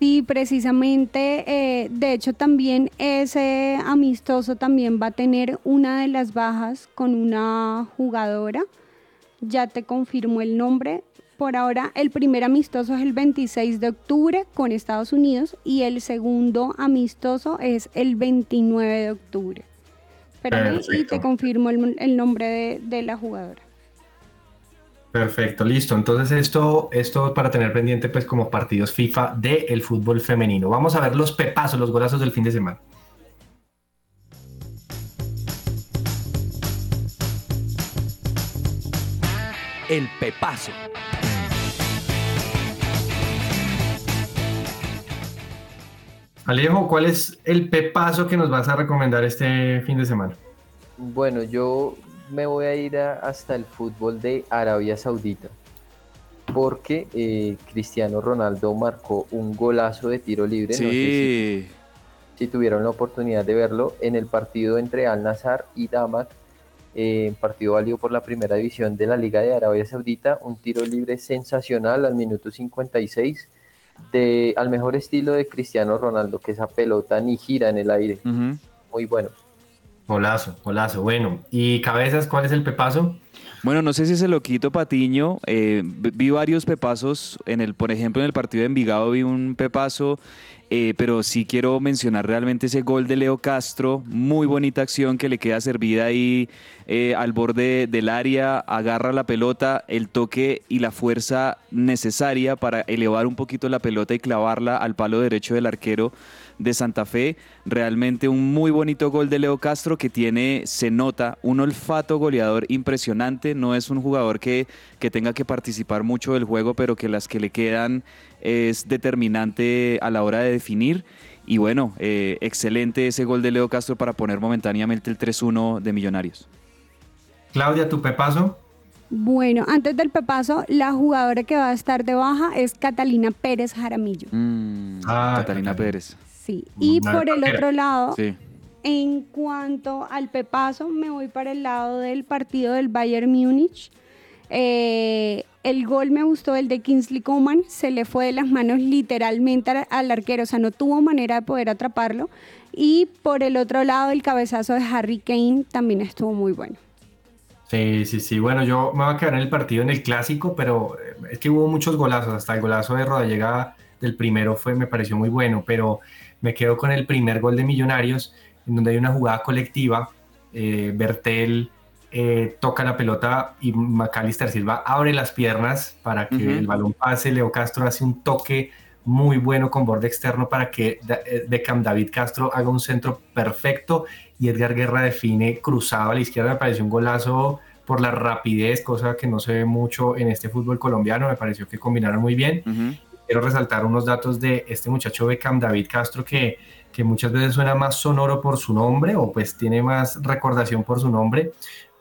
Sí, precisamente, eh, de hecho también ese amistoso también va a tener una de las bajas con una jugadora. Ya te confirmo el nombre. Por ahora el primer amistoso es el 26 de octubre con Estados Unidos y el segundo amistoso es el 29 de octubre. Espérame y te confirmo el, el nombre de, de la jugadora. Perfecto, listo. Entonces esto, esto para tener pendiente pues como partidos FIFA del fútbol femenino. Vamos a ver los pepazos, los golazos del fin de semana. El pepazo. Alejo, ¿cuál es el pepazo que nos vas a recomendar este fin de semana? Bueno, yo me voy a ir a- hasta el fútbol de Arabia Saudita porque eh, Cristiano Ronaldo marcó un golazo de tiro libre. no sé si- Sí, si tuvieron la oportunidad de verlo en el partido entre Al Nassr y Damak, eh, partido válido por la primera división de la Liga de Arabia Saudita, un tiro libre sensacional al minuto 56, de, al mejor estilo de Cristiano Ronaldo, que esa pelota ni gira en el aire, muy bueno. Golazo, golazo, bueno. ¿Y cabezas, cuál es el pepazo? Bueno, no sé si se lo quito Patiño. eh, vi varios pepazos. En el, por ejemplo, en el partido de Envigado vi un pepazo. eh, pero sí quiero mencionar realmente ese gol de Leo Castro. Muy bonita acción que le queda servida ahí eh, al borde del área. Agarra la pelota, el toque y la fuerza necesaria para elevar un poquito la pelota y clavarla al palo derecho del arquero de Santa Fe. Realmente un muy bonito gol de Leo Castro que tiene, se nota, un olfato goleador impresionante. No es un jugador que, que tenga que participar mucho del juego, pero que las que le quedan es determinante a la hora de definir. Y bueno, eh, excelente ese gol de Leo Castro para poner momentáneamente el 3-1 de Millonarios. Claudia, tu pepazo. Bueno, antes del pepazo, la jugadora que va a estar de baja es Catalina Pérez Jaramillo. Mm, Ah, Catalina Catalina. Pérez. Sí. Y Una por el otro lado, Sí. En cuanto al pepazo, me voy para el lado del partido del Bayern Múnich. Eh, el gol me gustó, el de Kingsley Coman, se le fue de las manos literalmente al, al arquero, o sea, no tuvo manera de poder atraparlo. Y por el otro lado, el cabezazo de Harry Kane también estuvo muy bueno. Sí, sí, sí. Bueno, yo me voy a quedar en el partido en el clásico, pero eh, es que hubo muchos golazos. Hasta el golazo de Rodallega del primero fue, me pareció muy bueno, pero me quedo con el primer gol de Millonarios, en donde hay una jugada colectiva. Eh, Bertel eh, toca la pelota y Macalister Silva abre las piernas para que el balón pase. Leo Castro hace un toque muy bueno con borde externo para que eh, Beckham David Castro haga un centro perfecto y Edgar Guerra define cruzado a la izquierda. Me pareció un golazo por la rapidez, cosa que no se ve mucho en este fútbol colombiano. Me pareció que combinaron muy bien. Quiero resaltar unos datos de este muchacho Beckham David Castro que, que muchas veces suena más sonoro por su nombre o pues tiene más recordación por su nombre,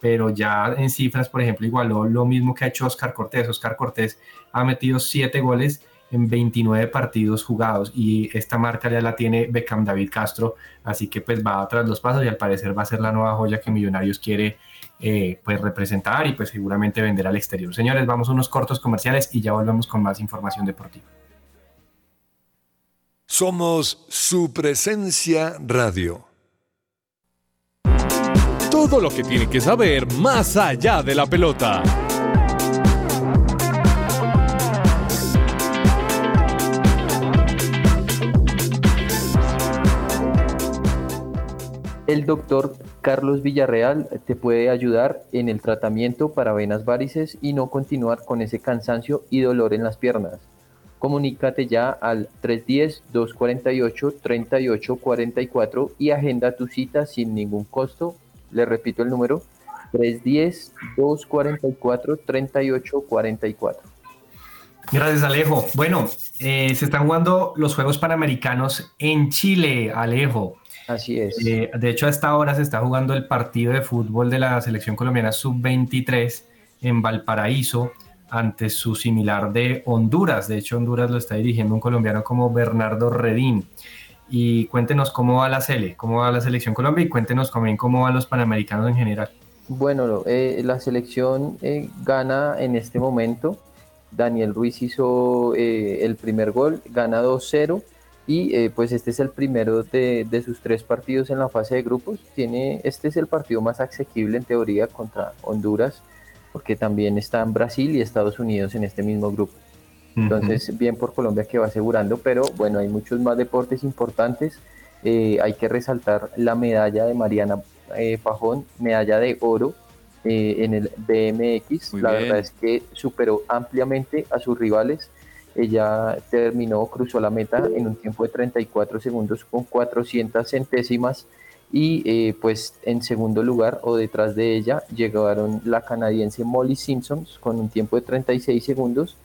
pero ya en cifras, por ejemplo, igualó lo mismo que ha hecho Oscar Cortés. Oscar Cortés ha metido 7 goles en 29 partidos jugados y esta marca ya la tiene Beckham David Castro, así que pues va tras los pasos y al parecer va a ser la nueva joya que Millonarios quiere eh, pues representar y pues seguramente vender al exterior. Señores, vamos a unos cortos comerciales y ya volvemos con más información deportiva. Somos su presencia radio. Todo lo que tiene que saber más allá de la pelota. El doctor Carlos Villarreal te puede ayudar en el tratamiento para venas varices y no continuar con ese cansancio y dolor en las piernas. Comunícate ya al 310-248-3844 y agenda tu cita sin ningún costo. Le repito el número 310-244-3844. Gracias, Alejo. Bueno, eh, se están jugando los Juegos Panamericanos en Chile, Alejo. Así es. Eh, de hecho, a esta hora se está jugando el partido de fútbol de la selección colombiana sub-23 en Valparaíso ante su similar de Honduras. De hecho, Honduras lo está dirigiendo un colombiano como Bernardo Redín. Y cuéntenos cómo va la Sele, cómo va la selección Colombia y cuéntenos también cómo van los panamericanos en general. Bueno, eh, la selección eh, gana en este momento. Daniel Ruiz hizo eh, el primer gol, gana 2-0 y pues este es el primero de, de sus tres partidos en la fase de grupos. Tiene, este es el partido más asequible en teoría contra Honduras, porque también están Brasil y Estados Unidos en este mismo grupo. Entonces, bien por Colombia que va asegurando, pero bueno, hay muchos más deportes importantes. Eh, hay que resaltar la medalla de Mariana eh, Pajón, medalla de oro eh, en el BMX. Muy la bien. verdad es que superó ampliamente a sus rivales. Ella terminó, cruzó la meta en un tiempo de 34 segundos con 400 centésimas y eh, pues en segundo lugar o detrás de ella llegaron la canadiense Molly Simpsons con un tiempo de 36 segundos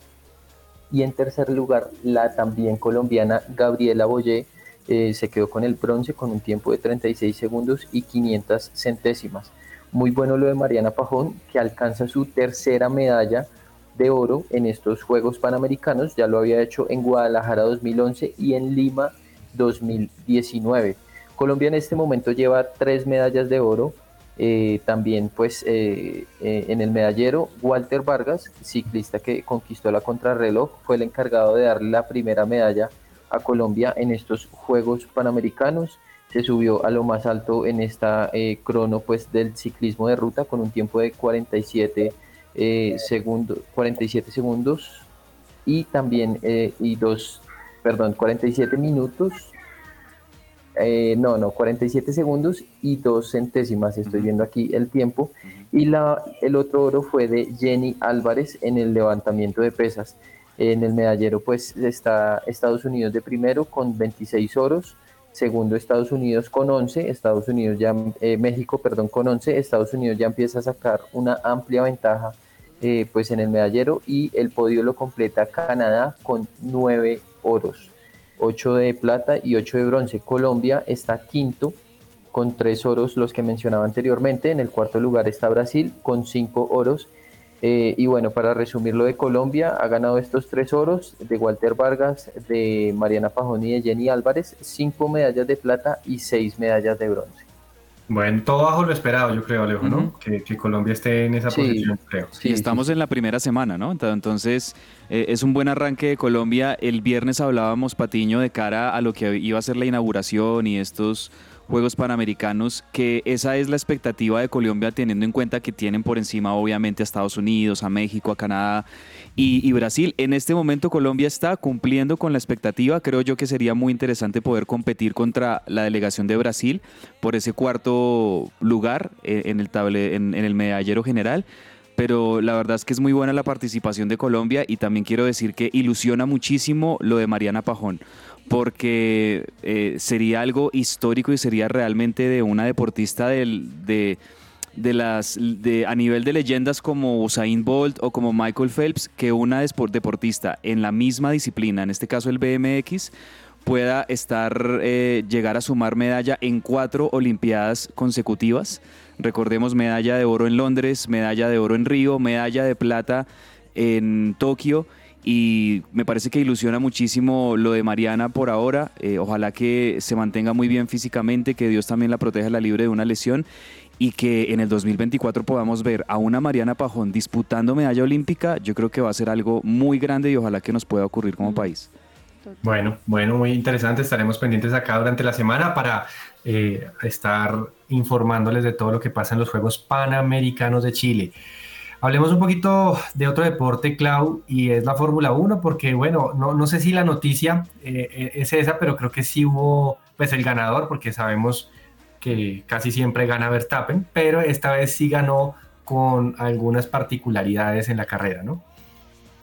y en tercer lugar la también colombiana Gabriela Boyé eh, se quedó con el bronce con un tiempo de 36 segundos y 500 centésimas. Muy bueno lo de Mariana Pajón que alcanza su tercera medalla de oro en estos Juegos Panamericanos, ya lo había hecho en Guadalajara 2011 y en Lima 2019. Colombia en este momento lleva tres medallas de oro, eh, también pues eh, eh, en el medallero Walter Vargas, ciclista que conquistó la contrarreloj, fue el encargado de darle la primera medalla a Colombia en estos Juegos Panamericanos. Se subió a lo más alto en esta eh, crono pues del ciclismo de ruta con un tiempo de 47 eh, segundos, 47 segundos y también y dos, perdón, 47 minutos eh, no, no, 47 segundos y dos centésimas, estoy viendo aquí el tiempo. Y la, el otro oro fue de Jenny Álvarez en el levantamiento de pesas. En el medallero pues está Estados Unidos de primero con 26 oros, segundo Estados Unidos con 11, Estados Unidos ya, eh, México, perdón, con 11, Estados Unidos ya empieza a sacar una amplia ventaja eh, pues en el medallero y el podio lo completa Canadá con 9 oros. 8 de plata y 8 de bronce. Colombia está quinto con 3 oros, los que mencionaba anteriormente. En el cuarto lugar está Brasil con 5 oros. Eh, y bueno, para resumir lo de Colombia, ha ganado estos 3 oros de Walter Vargas, de Mariana Pajón y de Jenny Álvarez, 5 medallas de plata y 6 medallas de bronce. Bueno, todo bajo lo esperado, yo creo, Alejo, ¿no? que, que Colombia esté en esa Sí. posición, creo. Sí, y estamos en la primera semana, ¿no? Ento- Entonces, eh, es un buen arranque de Colombia. El viernes hablábamos, Patiño, de cara a lo que iba a ser la inauguración y estos Juegos Panamericanos, que esa es la expectativa de Colombia, teniendo en cuenta que tienen por encima, obviamente, a Estados Unidos, a México, a Canadá y, Brasil. En este momento, Colombia está cumpliendo con la expectativa. Creo yo que sería muy interesante poder competir contra la delegación de Brasil por ese cuarto lugar eh, en el, en el medallero general pero la verdad es que es muy buena la participación de Colombia y también quiero decir que ilusiona muchísimo lo de Mariana Pajón, porque eh, sería algo histórico y sería realmente de una deportista del- de, de las de, a nivel de leyendas como Usain Bolt o como Michael Phelps, que una deportista en la misma disciplina, en este caso el BMX, pueda estar, eh, llegar a sumar medalla en cuatro Olimpiadas consecutivas. Recordemos medalla de oro en Londres, medalla de oro en Río, medalla de plata en Tokio y me parece que ilusiona muchísimo lo de Mariana por ahora. Eh, ojalá que se mantenga muy bien físicamente, que Dios también la proteja, la libre de una lesión y que en el 2024 podamos ver a una Mariana Pajón disputando medalla olímpica. Yo creo que va a ser algo muy grande y ojalá que nos pueda ocurrir como país. Bueno, bueno, muy interesante. Estaremos pendientes acá durante la semana para eh, estar informándoles de todo lo que pasa en los Juegos Panamericanos de Chile. Hablemos un poquito de otro deporte, Clau, y es la Fórmula 1, porque bueno, no, no sé si la noticia eh, eh, es esa, pero creo que sí hubo pues el ganador, porque sabemos que casi siempre gana Verstappen, pero esta vez sí ganó con algunas particularidades en la carrera, ¿no?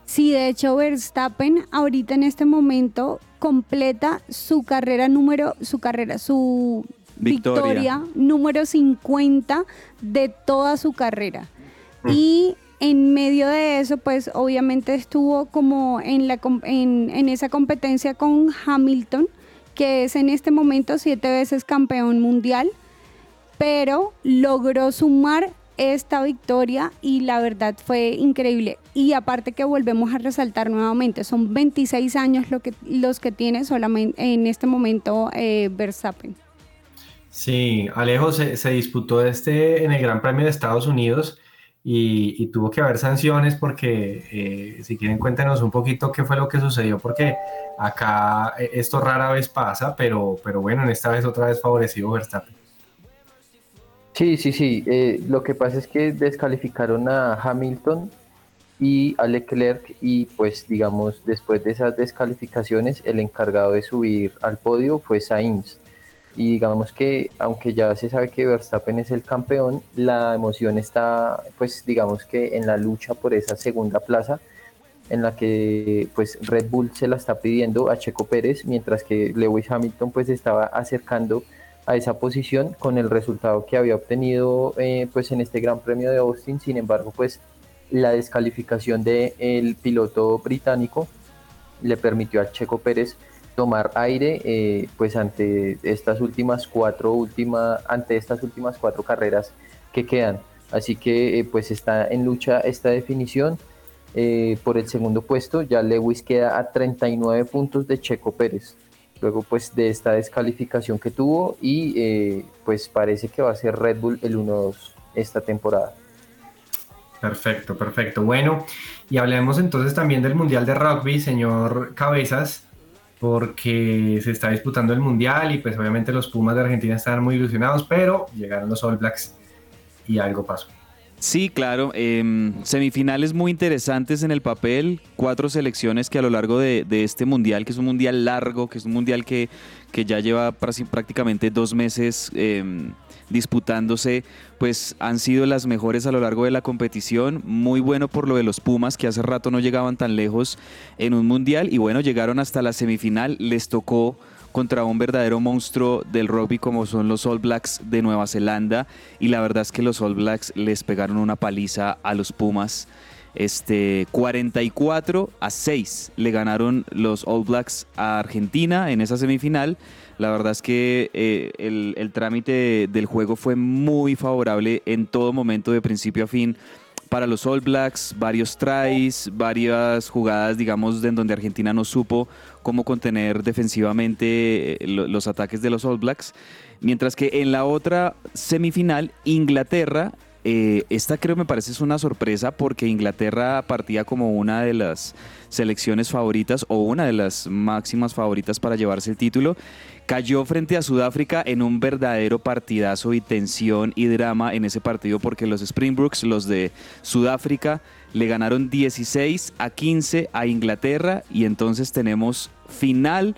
Sí, de hecho Verstappen ahorita en este momento completa su carrera número, su carrera, su Victoria. victoria, número 50 de toda su carrera. Y en medio de eso, pues obviamente estuvo como en, la, en, en esa competencia con Hamilton, que es en este momento siete veces campeón mundial, pero logró sumar esta victoria y la verdad fue increíble. Y aparte que volvemos a resaltar nuevamente, son 26 años lo que, los que tiene solamente en este momento eh, Verstappen. Sí, Alejo se, se disputó este en el Gran Premio de Estados Unidos y, tuvo que haber sanciones porque eh, si quieren cuéntenos un poquito qué fue lo que sucedió porque acá eh, esto rara vez pasa, pero, pero bueno, en esta vez otra vez favorecido Verstappen. Sí, sí, sí. eh, lo que pasa es que descalificaron a Hamilton y a Leclerc y pues digamos después de esas descalificaciones el encargado de subir al podio fue Sainz. Y digamos que aunque ya se sabe que Verstappen es el campeón, la emoción está pues digamos que en la lucha por esa segunda plaza en la que pues Red Bull se la está pidiendo a Checo Pérez, mientras que Lewis Hamilton pues estaba acercando a esa posición con el resultado que había obtenido eh, pues en este Gran Premio de Austin. Sin embargo, pues la descalificación del piloto británico le permitió a Checo Pérez tomar aire eh, pues ante estas últimas cuatro última, ante estas últimas cuatro carreras que quedan. Así que eh, pues está en lucha esta definición eh, por el segundo puesto. Ya Lewis queda a 39 puntos de Checo Pérez. Luego pues de esta descalificación que tuvo y pues parece que va a ser Red Bull el 1-2 esta temporada. Perfecto, perfecto. Bueno, y hablemos entonces también del Mundial de Rugby, señor Cabezas, porque se está disputando el Mundial y pues obviamente los Pumas de Argentina están muy ilusionados, pero llegaron los All Blacks y algo pasó. Sí, claro. em, semifinales muy interesantes en el papel. Cuatro selecciones que a lo largo de, este mundial, que es un mundial largo, que es un mundial que, que ya lleva prácticamente dos meses em, disputándose, pues han sido las mejores a lo largo de la competición. Muy bueno por lo de los Pumas, que hace rato no llegaban tan lejos en un mundial. Y bueno, llegaron hasta la semifinal. Les tocó contra un verdadero monstruo del rugby como son los All Blacks de Nueva Zelanda y la verdad es que los All Blacks les pegaron una paliza a los Pumas. Este 44 a 6 le ganaron los All Blacks a Argentina en esa semifinal. La verdad es que eh, el, el trámite del juego fue muy favorable en todo momento, de principio a fin, para los All Blacks, varios tries, varias jugadas, digamos, en donde Argentina no supo cómo contener defensivamente eh, lo- los ataques de los All Blacks. Mientras que en la otra semifinal, Inglaterra, eh, esta creo me parece es una sorpresa porque Inglaterra partía como una de las selecciones favoritas o una de las máximas favoritas para llevarse el título. Cayó frente a Sudáfrica en un verdadero partidazo y tensión y drama en ese partido porque los Springboks, los de Sudáfrica, le ganaron 16 a 15 a Inglaterra y entonces tenemos final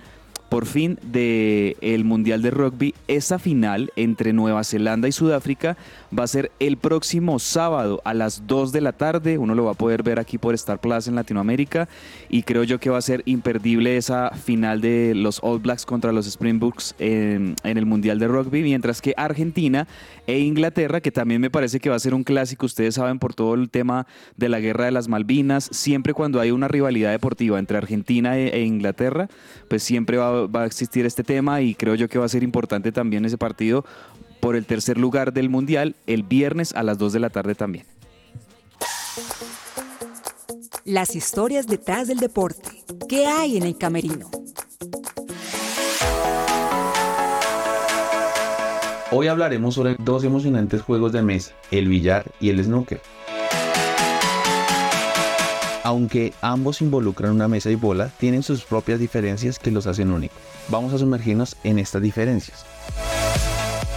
por fin del el Mundial de Rugby. Esa final entre Nueva Zelanda y Sudáfrica va a ser el próximo sábado a las 2 de la tarde. Uno lo va a poder ver aquí por Star Plus en Latinoamérica. Y creo yo que va a ser imperdible esa final de los All Blacks contra los Springboks en, el Mundial de Rugby. Mientras que Argentina e Inglaterra, que también me parece que va a ser un clásico, ustedes saben por todo el tema de la guerra de las Malvinas, siempre cuando hay una rivalidad deportiva entre Argentina e, e Inglaterra, pues siempre va, va a existir este tema y creo yo que va a ser importante también ese partido por el tercer lugar del Mundial el viernes a las 2 de la tarde también. Las historias detrás del deporte. ¿Qué hay en el camerino? Hoy hablaremos sobre dos emocionantes juegos de mesa, el billar y el snooker. Aunque ambos involucran una mesa y bola, tienen sus propias diferencias que los hacen únicos. Vamos a sumergirnos en estas diferencias.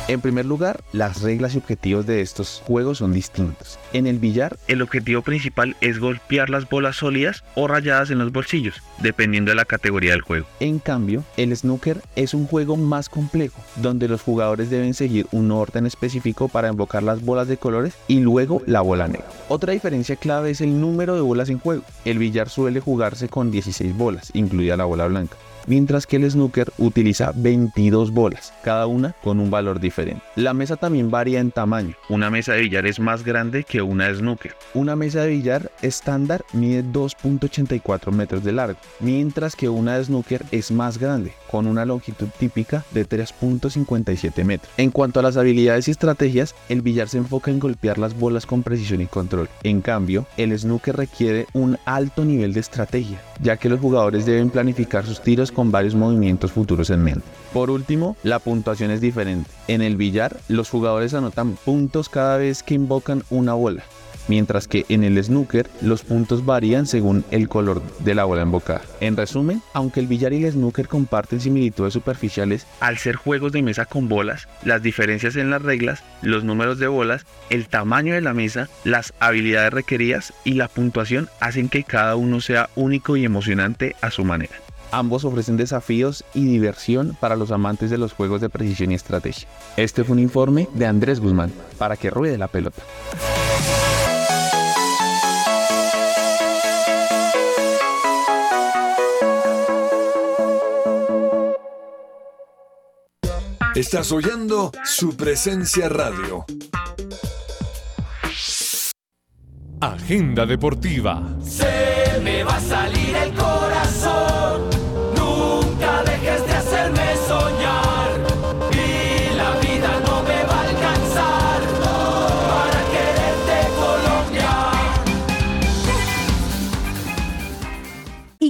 En primer lugar, las reglas y objetivos de estos juegos son distintos. En el billar, el objetivo principal es golpear las bolas sólidas o rayadas en los bolsillos, dependiendo de la categoría del juego. En cambio, el snooker es un juego más complejo, donde los jugadores deben seguir un orden específico para invocar las bolas de colores y luego la bola negra. Otra diferencia clave es el número de bolas en juego. El billar suele jugarse con 16 bolas, incluida la bola blanca mientras que el snooker utiliza 22 bolas, cada una con un valor diferente. La mesa también varía en tamaño. Una mesa de billar es más grande que una de snooker. Una mesa de billar estándar mide 2.84 metros de largo, mientras que una de snooker es más grande, con una longitud típica de 3.57 metros. En cuanto a las habilidades y estrategias, el billar se enfoca en golpear las bolas con precisión y control. En cambio, el snooker requiere un alto nivel de estrategia, ya que los jugadores deben planificar sus tiros con varios movimientos futuros en mente. Por último, la puntuación es diferente. En el billar, los jugadores anotan puntos cada vez que invocan una bola, mientras que en el snooker los puntos varían según el color de la bola invocada. En resumen, aunque el billar y el snooker comparten similitudes superficiales, al ser juegos de mesa con bolas, las diferencias en las reglas, los números de bolas, el tamaño de la mesa, las habilidades requeridas y la puntuación hacen que cada uno sea único y emocionante a su manera. Ambos ofrecen desafíos y diversión para los amantes de los juegos de precisión y estrategia. Este fue un informe de Andrés Guzmán para que ruede la pelota. Estás oyendo su presencia radio. Agenda deportiva. Se me va a salir el corazón.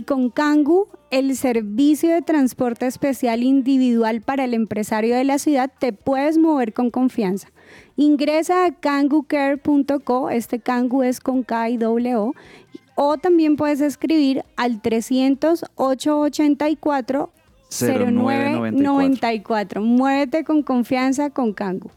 Con Kangu, el servicio de transporte especial individual para el empresario de la ciudad, te puedes mover con confianza. Ingresa a kangucare.co, este Kangu es con K y doble O, o también puedes escribir al 300 884 0994. Muévete con confianza con Kangu.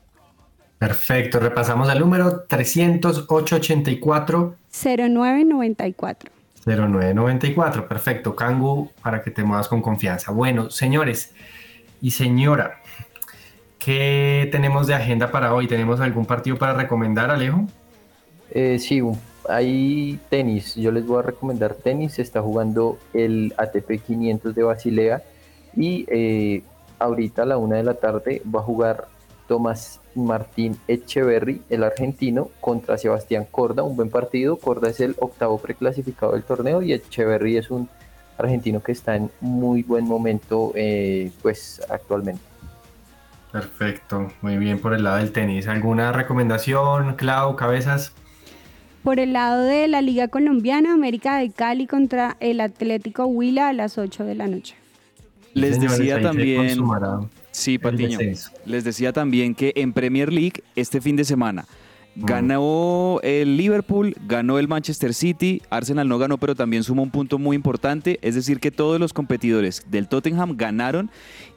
Perfecto, repasamos el número 300-884. 0994. 0994, perfecto, Kangu, para que te muevas con confianza. Bueno, señores y señora, ¿qué tenemos de agenda para hoy? ¿Tenemos algún partido para recomendar, Alejo? Eh, sí, hay tenis. Yo les voy a recomendar tenis. Se está jugando el ATP 500 de Basilea y eh, ahorita a la una de la tarde va a jugar Tomás Martín Echeverry, el argentino, contra Sebastián Corda. Un buen partido. Corda es el octavo preclasificado del torneo y Echeverry es un argentino que está en muy buen momento, eh, pues actualmente. Perfecto, muy bien por el lado del tenis. ¿Alguna recomendación, Clau, cabezas? Por el lado de la Liga Colombiana, América de Cali contra el Atlético Huila a las 8 de la noche. Les decía también, consumará sí, Patiño, les decía también que en Premier League este fin de semana ganó el Liverpool, ganó el Manchester City, Arsenal no ganó, pero también sumó un punto muy importante, es decir, que todos los competidores del Tottenham ganaron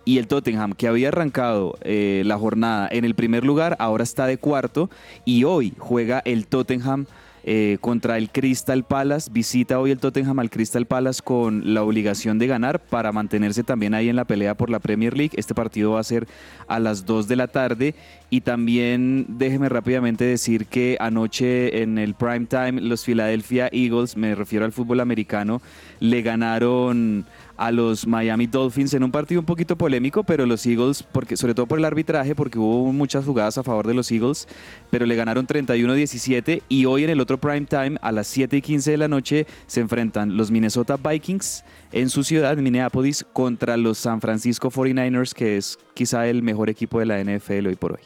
y el Tottenham que había arrancado eh, la jornada en el primer lugar, ahora está de cuarto y hoy juega el Tottenham eh, contra el Crystal Palace. Visita hoy el Tottenham al Crystal Palace con la obligación de ganar para mantenerse también ahí en la pelea por la Premier League. Este partido va a ser a las 2 de la tarde. Y también déjeme rápidamente decir que anoche en el prime time los Philadelphia Eagles, me refiero al fútbol americano, le ganaron a los Miami Dolphins en un partido un poquito polémico, pero los Eagles, porque, sobre todo por el arbitraje, porque hubo muchas jugadas a favor de los Eagles, pero le ganaron 31-17 y hoy en el otro prime time a las 7 y 15 de la noche se enfrentan los Minnesota Vikings en su ciudad, Minneapolis, contra los San Francisco 49ers, que es quizá el mejor equipo de la NFL hoy por hoy.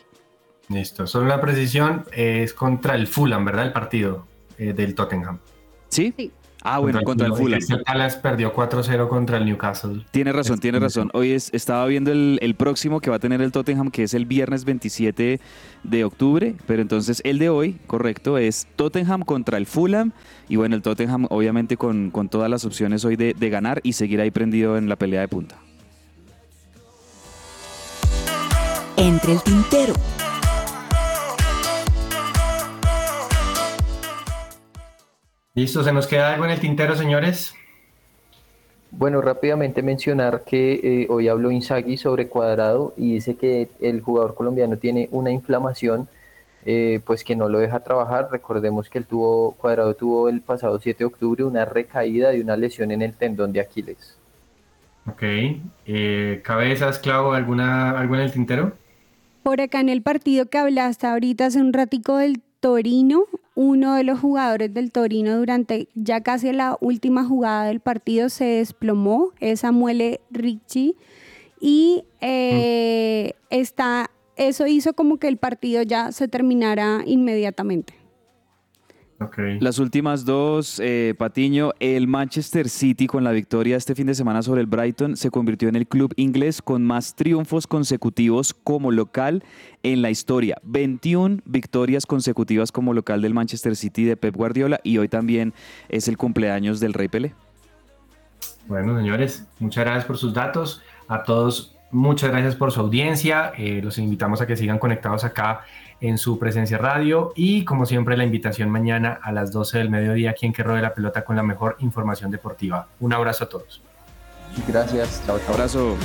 Listo, solo una precisión, es contra el Fulham, ¿verdad? El partido eh, del Tottenham. ¿Sí? Ah, bueno, contra el Fulham. El Palace perdió 4-0 contra el Newcastle. Tiene razón, tiene razón. Hoy es, estaba viendo el, el próximo que va a tener el Tottenham, que es el viernes 27 de octubre, pero entonces el de hoy, correcto, es Tottenham contra el Fulham. Y bueno, el Tottenham obviamente con, con todas las opciones hoy de, de ganar y seguir ahí prendido en la pelea de punta. Entre el tintero. Listo, ¿se nos queda algo en el tintero, señores? Bueno, rápidamente mencionar que eh, hoy habló Inzaghi sobre Cuadrado y dice que el jugador colombiano tiene una inflamación eh, pues que no lo deja trabajar. Recordemos que él tuvo, Cuadrado tuvo el pasado 7 de octubre una recaída de una lesión en el tendón de Aquiles. Ok. Eh, ¿Cabezas, Clau, alguna, algo en el tintero? Por acá en el partido que hablaste ahorita hace un ratico del Torino, uno de los jugadores del Torino durante ya casi la última jugada del partido se desplomó, es Samuel Ricci, y eh, está, eso hizo como que el partido ya se terminara inmediatamente. Las últimas dos, eh, Patiño, el Manchester City con la victoria este fin de semana sobre el Brighton se convirtió en el club inglés con más triunfos consecutivos como local en la historia. 21 victorias consecutivas como local del Manchester City de Pep Guardiola y hoy también es el cumpleaños del Rey Pelé. Bueno, señores, muchas gracias por sus datos. A todos, muchas gracias por su audiencia. Eh, los invitamos a que sigan conectados acá en su presencia radio y como siempre la invitación mañana a las 12 del mediodía aquí en Que Rode la Pelota con la mejor información deportiva. Un abrazo a todos. Gracias, chao, chao. Abrazo.